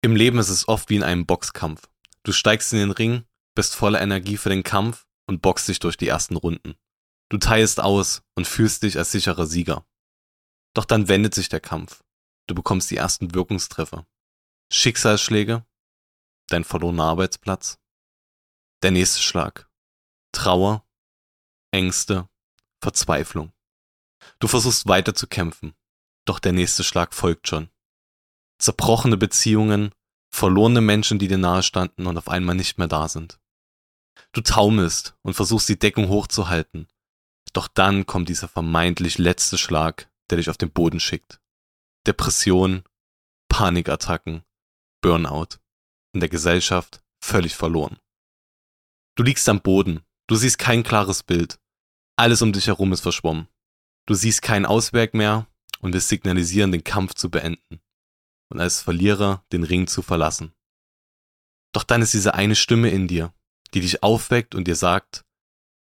Im Leben ist es oft wie in einem Boxkampf. Du steigst in den Ring, bist voller Energie für den Kampf und boxst dich durch die ersten Runden. Du teilst aus und fühlst dich als sicherer Sieger. Doch dann wendet sich der Kampf. Du bekommst die ersten Wirkungstreffer. Schicksalsschläge, dein verlorener Arbeitsplatz, der nächste Schlag, Trauer, Ängste, Verzweiflung. Du versuchst weiter zu kämpfen, doch der nächste Schlag folgt schon zerbrochene Beziehungen, verlorene Menschen, die dir nahestanden und auf einmal nicht mehr da sind. Du taumelst und versuchst die Deckung hochzuhalten. Doch dann kommt dieser vermeintlich letzte Schlag, der dich auf den Boden schickt. Depression, Panikattacken, Burnout. In der Gesellschaft völlig verloren. Du liegst am Boden, du siehst kein klares Bild. Alles um dich herum ist verschwommen. Du siehst keinen Ausweg mehr und willst signalisieren, den Kampf zu beenden und als Verlierer den Ring zu verlassen. Doch dann ist diese eine Stimme in dir, die dich aufweckt und dir sagt,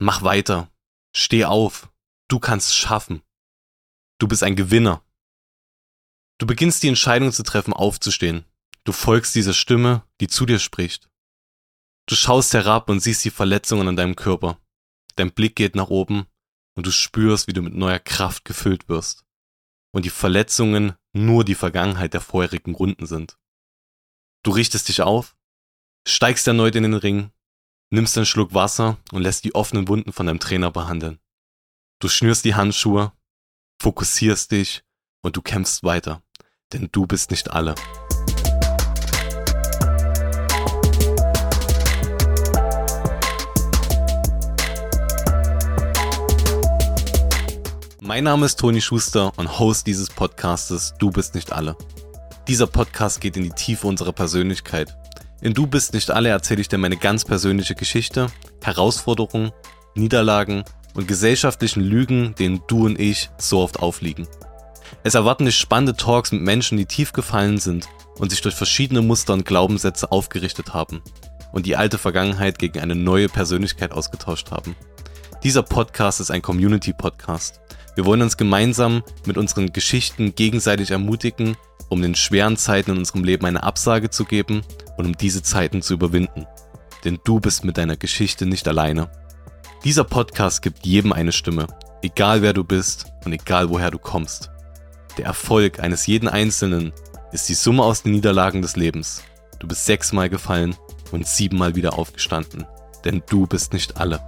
mach weiter, steh auf, du kannst schaffen. Du bist ein Gewinner. Du beginnst die Entscheidung zu treffen, aufzustehen. Du folgst dieser Stimme, die zu dir spricht. Du schaust herab und siehst die Verletzungen an deinem Körper. Dein Blick geht nach oben und du spürst, wie du mit neuer Kraft gefüllt wirst. Und die Verletzungen nur die Vergangenheit der vorherigen Runden sind. Du richtest dich auf, steigst erneut in den Ring, nimmst einen Schluck Wasser und lässt die offenen Wunden von deinem Trainer behandeln. Du schnürst die Handschuhe, fokussierst dich und du kämpfst weiter, denn du bist nicht alle. Mein Name ist Toni Schuster und Host dieses Podcastes Du bist nicht alle. Dieser Podcast geht in die Tiefe unserer Persönlichkeit. In Du bist nicht alle erzähle ich dir meine ganz persönliche Geschichte, Herausforderungen, Niederlagen und gesellschaftlichen Lügen, denen du und ich so oft aufliegen. Es erwarten dich spannende Talks mit Menschen, die tief gefallen sind und sich durch verschiedene Muster und Glaubenssätze aufgerichtet haben und die alte Vergangenheit gegen eine neue Persönlichkeit ausgetauscht haben. Dieser Podcast ist ein Community-Podcast. Wir wollen uns gemeinsam mit unseren Geschichten gegenseitig ermutigen, um den schweren Zeiten in unserem Leben eine Absage zu geben und um diese Zeiten zu überwinden. Denn du bist mit deiner Geschichte nicht alleine. Dieser Podcast gibt jedem eine Stimme, egal wer du bist und egal woher du kommst. Der Erfolg eines jeden Einzelnen ist die Summe aus den Niederlagen des Lebens. Du bist sechsmal gefallen und siebenmal wieder aufgestanden. Denn du bist nicht alle.